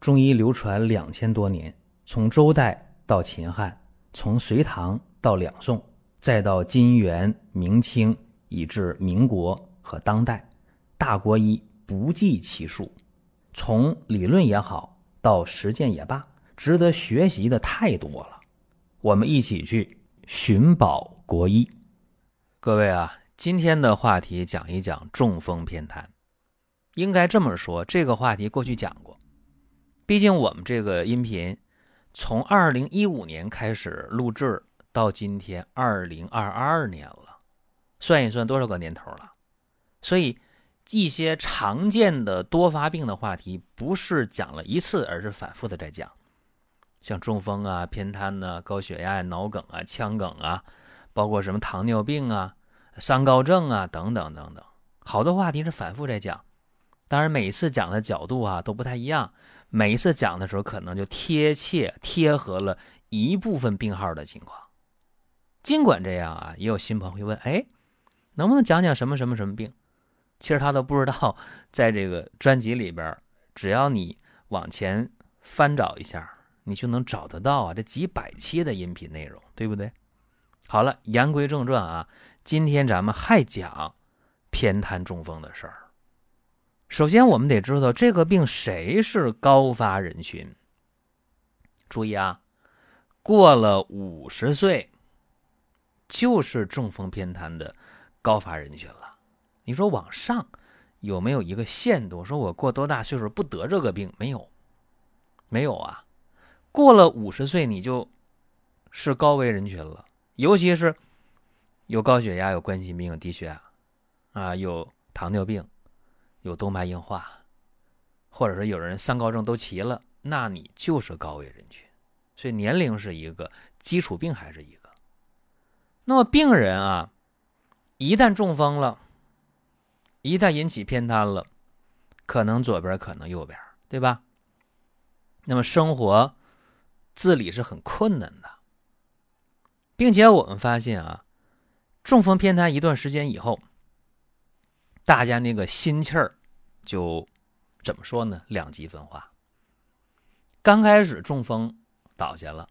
中医流传两千多年，从周代到秦汉，从隋唐到两宋，再到金元明清，以至民国和当代，大国医不计其数。从理论也好，到实践也罢，值得学习的太多了。我们一起去寻宝国医。各位啊，今天的话题讲一讲中风偏瘫。应该这么说，这个话题过去讲过。毕竟我们这个音频从二零一五年开始录制到今天二零二二年了，算一算多少个年头了。所以一些常见的多发病的话题不是讲了一次，而是反复的在讲，像中风啊、偏瘫呐、高血压、脑梗啊、腔梗啊，包括什么糖尿病啊、三高症啊等等等等，好多话题是反复在讲。当然，每次讲的角度啊都不太一样。每一次讲的时候，可能就贴切贴合了一部分病号的情况。尽管这样啊，也有新朋友会问：哎，能不能讲讲什么什么什么病？其实他都不知道，在这个专辑里边，只要你往前翻找一下，你就能找得到啊，这几百期的音频内容，对不对？好了，言归正传啊，今天咱们还讲偏瘫中风的事儿。首先，我们得知道这个病谁是高发人群。注意啊，过了五十岁，就是中风偏瘫的高发人群了。你说往上有没有一个限度？说我过多大岁数不得这个病？没有，没有啊。过了五十岁，你就是高危人群了。尤其是有高血压、有冠心病、低血压啊，有糖尿病。有动脉硬化，或者说有人三高症都齐了，那你就是高危人群。所以年龄是一个基础病，还是一个。那么病人啊，一旦中风了，一旦引起偏瘫了，可能左边，可能右边，对吧？那么生活自理是很困难的，并且我们发现啊，中风偏瘫一段时间以后。大家那个心气儿，就怎么说呢？两极分化。刚开始中风倒下了，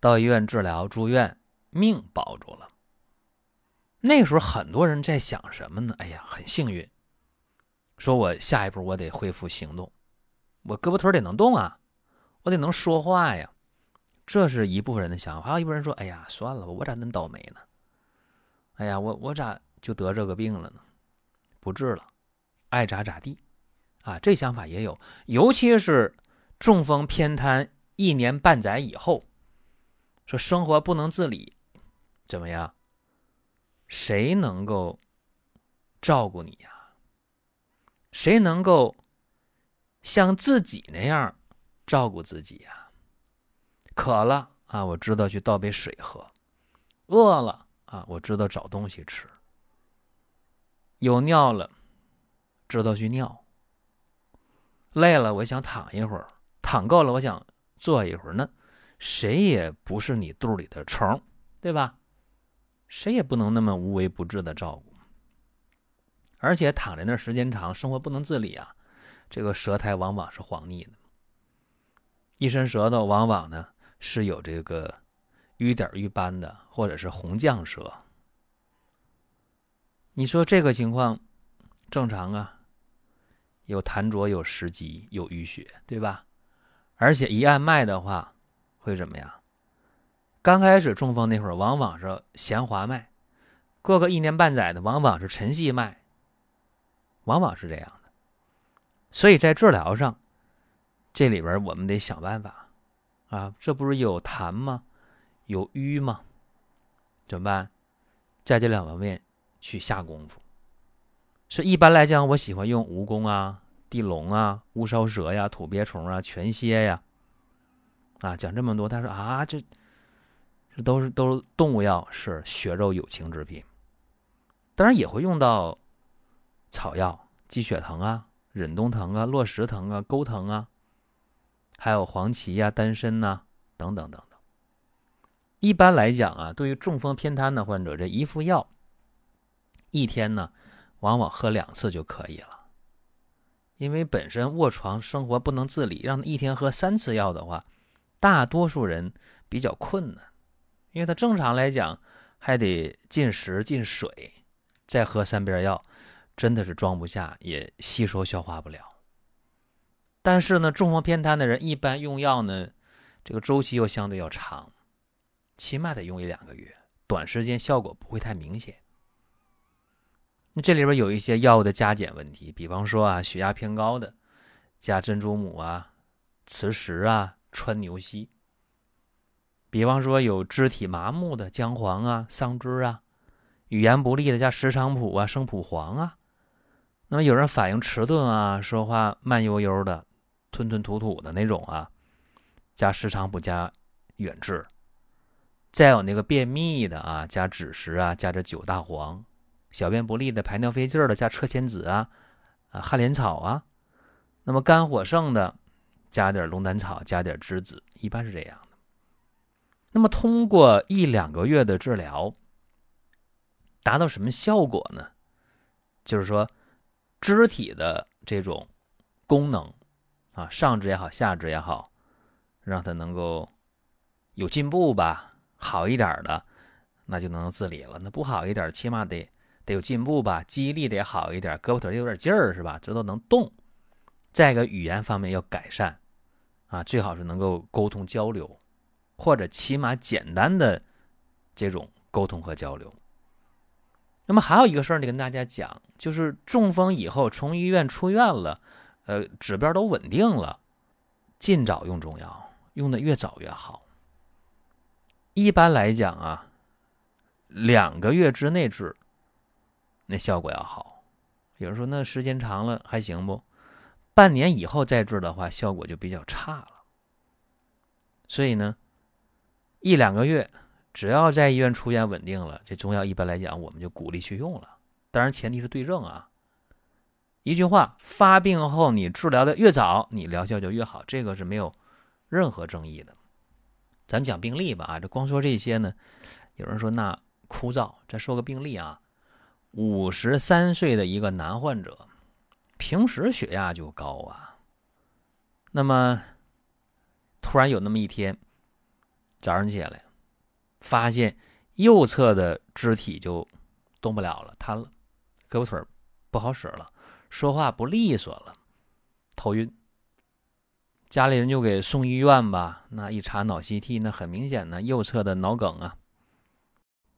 到医院治疗住院，命保住了。那时候很多人在想什么呢？哎呀，很幸运，说我下一步我得恢复行动，我胳膊腿得能动啊，我得能说话呀。这是一部分人的想法。还有一部分人说：“哎呀，算了吧，我咋那么倒霉呢？哎呀，我我咋就得这个病了呢？”不治了，爱咋咋地，啊，这想法也有，尤其是中风偏瘫一年半载以后，说生活不能自理，怎么样？谁能够照顾你呀？谁能够像自己那样照顾自己呀？渴了啊，我知道去倒杯水喝；饿了啊，我知道找东西吃。有尿了，知道去尿。累了，我想躺一会儿；躺够了，我想坐一会儿。那谁也不是你肚里的虫，对吧？谁也不能那么无微不至的照顾。而且躺在那时间长，生活不能自理啊，这个舌苔往往是黄腻的，一伸舌头往往呢是有这个瘀点瘀斑的，或者是红绛舌。你说这个情况正常啊？有痰浊，有食积，有淤血，对吧？而且一按脉的话，会怎么样？刚开始中风那会儿，往往是弦滑脉；过个一年半载的，往往是沉细脉，往往是这样的。所以在治疗上，这里边我们得想办法啊！这不是有痰吗？有瘀吗？怎么办？在这两方面。去下功夫，是一般来讲，我喜欢用蜈蚣啊、地龙啊、乌梢蛇呀、土鳖虫啊、全蝎呀，啊，讲这么多，他说啊，这这都是都是动物药，是血肉有情之品，当然也会用到草药，鸡血藤啊、忍冬藤啊、落石藤啊、钩藤啊，还有黄芪呀、丹参呐等等等等。一般来讲啊，对于中风偏瘫的患者，这一副药。一天呢，往往喝两次就可以了，因为本身卧床生活不能自理，让他一天喝三次药的话，大多数人比较困难，因为他正常来讲还得进食进水，再喝三边药，真的是装不下，也吸收消化不了。但是呢，中风偏瘫的人一般用药呢，这个周期又相对要长，起码得用一两个月，短时间效果不会太明显。那这里边有一些药物的加减问题，比方说啊，血压偏高的，加珍珠母啊、磁石啊、川牛膝；比方说有肢体麻木的，姜黄啊、桑枝啊；语言不利的，加石菖蒲啊、生蒲黄啊。那么有人反应迟钝啊，说话慢悠悠的、吞吞吐吐的那种啊，加石菖蒲加远志；再有那个便秘的啊，加枳实啊，加这九大黄。小便不利的、排尿费劲的，加车前子啊，啊旱莲草啊。那么肝火盛的，加点龙胆草，加点栀子，一般是这样的。那么通过一两个月的治疗，达到什么效果呢？就是说，肢体的这种功能啊，上肢也好，下肢也好，让它能够有进步吧，好一点的，那就能自理了。那不好一点，起码得。得有进步吧，记忆力得好一点，胳膊腿有点劲儿，是吧？这都能动。再一个，语言方面要改善，啊，最好是能够沟通交流，或者起码简单的这种沟通和交流。那么还有一个事儿得跟大家讲，就是中风以后从医院出院了，呃，指标都稳定了，尽早用中药，用的越早越好。一般来讲啊，两个月之内治。那效果要好，有人说那时间长了还行不？半年以后再治的话，效果就比较差了。所以呢，一两个月，只要在医院出现稳定了，这中药一般来讲我们就鼓励去用了。当然前提是对症啊。一句话，发病后你治疗的越早，你疗效就越好，这个是没有任何争议的。咱讲病例吧啊，这光说这些呢，有人说那枯燥。再说个病例啊。五十三岁的一个男患者，平时血压就高啊。那么，突然有那么一天，早上起来，发现右侧的肢体就动不了了，瘫了，胳膊腿不好使了，说话不利索了，头晕。家里人就给送医院吧。那一查脑 CT，那很明显呢，右侧的脑梗啊。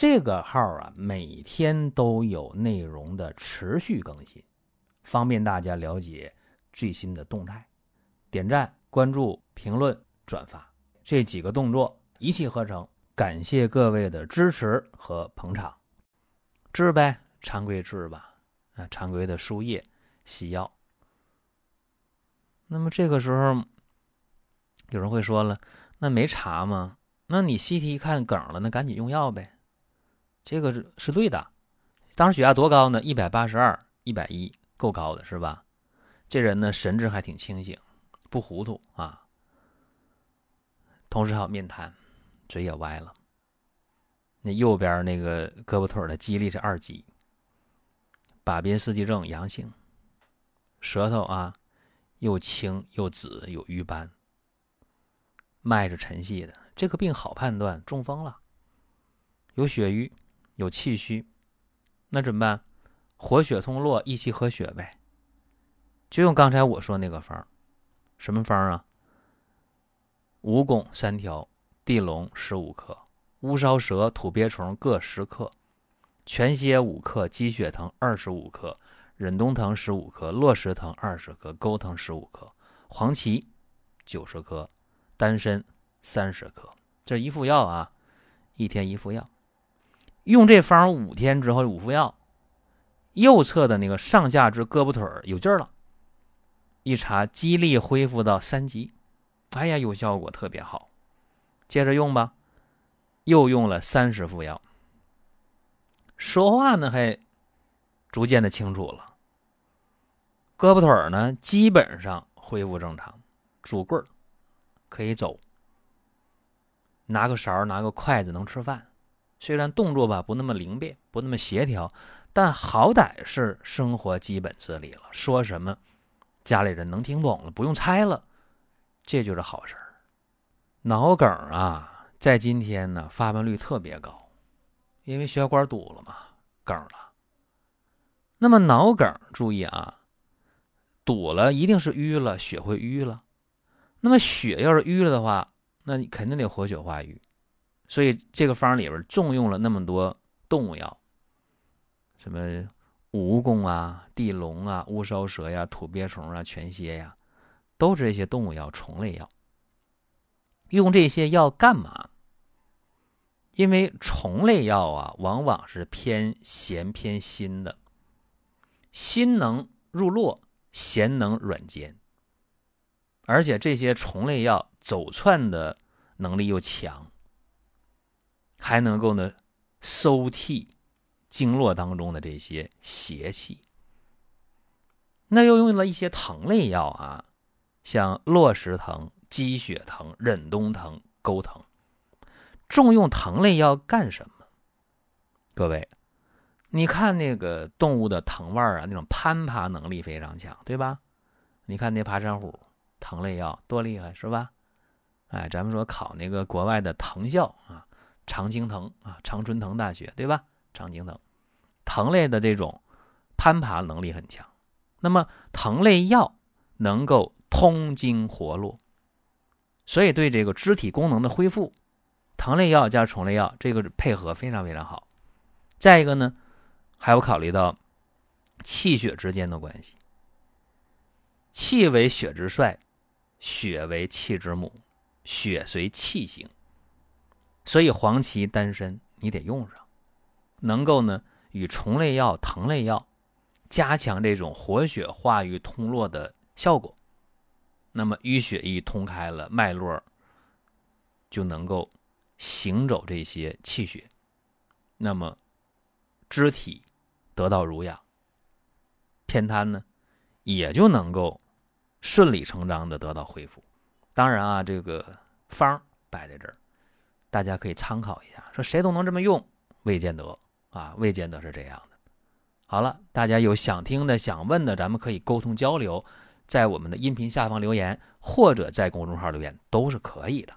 这个号啊，每天都有内容的持续更新，方便大家了解最新的动态。点赞、关注、评论、转发这几个动作一气呵成，感谢各位的支持和捧场。治呗，常规治吧，啊，常规的输液、洗药。那么这个时候，有人会说了，那没查吗？那你 CT 一看梗了，那赶紧用药呗。这个是是对的，当时血压多高呢？一百八十二、一百一，够高的是吧？这人呢，神志还挺清醒，不糊涂啊。同时还有面瘫，嘴也歪了。那右边那个胳膊腿的肌力是二级，把边四肌症阳性，舌头啊又青又紫，有瘀斑，脉是沉细的。这个病好判断，中风了，有血瘀。有气虚，那怎么办？活血通络，益气和血呗。就用刚才我说那个方，什么方啊？蜈蚣三条，地龙十五克，乌梢蛇、土鳖虫各十克，全蝎五克，鸡血藤二十五克，忍冬藤十五克，落石藤二十克，钩藤十五克，黄芪九十克，丹参三十克。这一副药啊，一天一副药。用这方五天之后，五副药，右侧的那个上下肢胳膊腿有劲儿了，一查肌力恢复到三级，哎呀，有效果，特别好，接着用吧。又用了三十副药，说话呢还逐渐的清楚了，胳膊腿呢基本上恢复正常，拄棍儿可以走，拿个勺拿个筷子能吃饭，虽然动作吧不那么灵便，不那么协调，但好歹是生活基本自理了。说什么家里人能听懂了，不用猜了，这就是好事儿。脑梗啊。在今天呢，发病率特别高，因为血管堵了嘛，梗了。那么脑梗，注意啊，堵了一定是淤了，血会淤了。那么血要是淤了的话，那你肯定得活血化瘀。所以这个方里边重用了那么多动物药，什么蜈蚣啊、地龙啊、乌梢蛇呀、土鳖虫啊、全蝎呀，都是这些动物药、虫类药。用这些药干嘛？因为虫类药啊，往往是偏咸偏辛的，辛能入络，咸能软坚。而且这些虫类药走窜的能力又强，还能够呢收替经络当中的这些邪气。那又用了一些藤类药啊，像落石藤。鸡血藤、忍冬藤、钩藤，重用藤类药干什么？各位，你看那个动物的藤蔓啊，那种攀爬能力非常强，对吧？你看那爬山虎，藤类药多厉害，是吧？哎，咱们说考那个国外的藤校啊，常青藤啊，常春藤大学，对吧？常青藤，藤类的这种攀爬能力很强。那么藤类药能够通经活络。所以，对这个肢体功能的恢复，藤类药加虫类药这个配合非常非常好。再一个呢，还有考虑到气血之间的关系。气为血之帅，血为气之母，血随气行。所以黄芪、丹参你得用上，能够呢与虫类药、藤类药加强这种活血化瘀、通络的效果。那么淤血一通开了，脉络就能够行走这些气血，那么肢体得到濡养，偏瘫呢也就能够顺理成章的得到恢复。当然啊，这个方摆在这儿，大家可以参考一下。说谁都能这么用，未见得啊，未见得是这样的。好了，大家有想听的、想问的，咱们可以沟通交流。在我们的音频下方留言，或者在公众号留言都是可以的。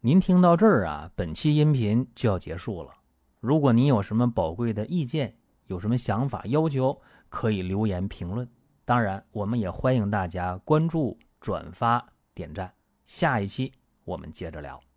您听到这儿啊，本期音频就要结束了。如果您有什么宝贵的意见，有什么想法要求，可以留言评论。当然，我们也欢迎大家关注、转发、点赞。下一期我们接着聊。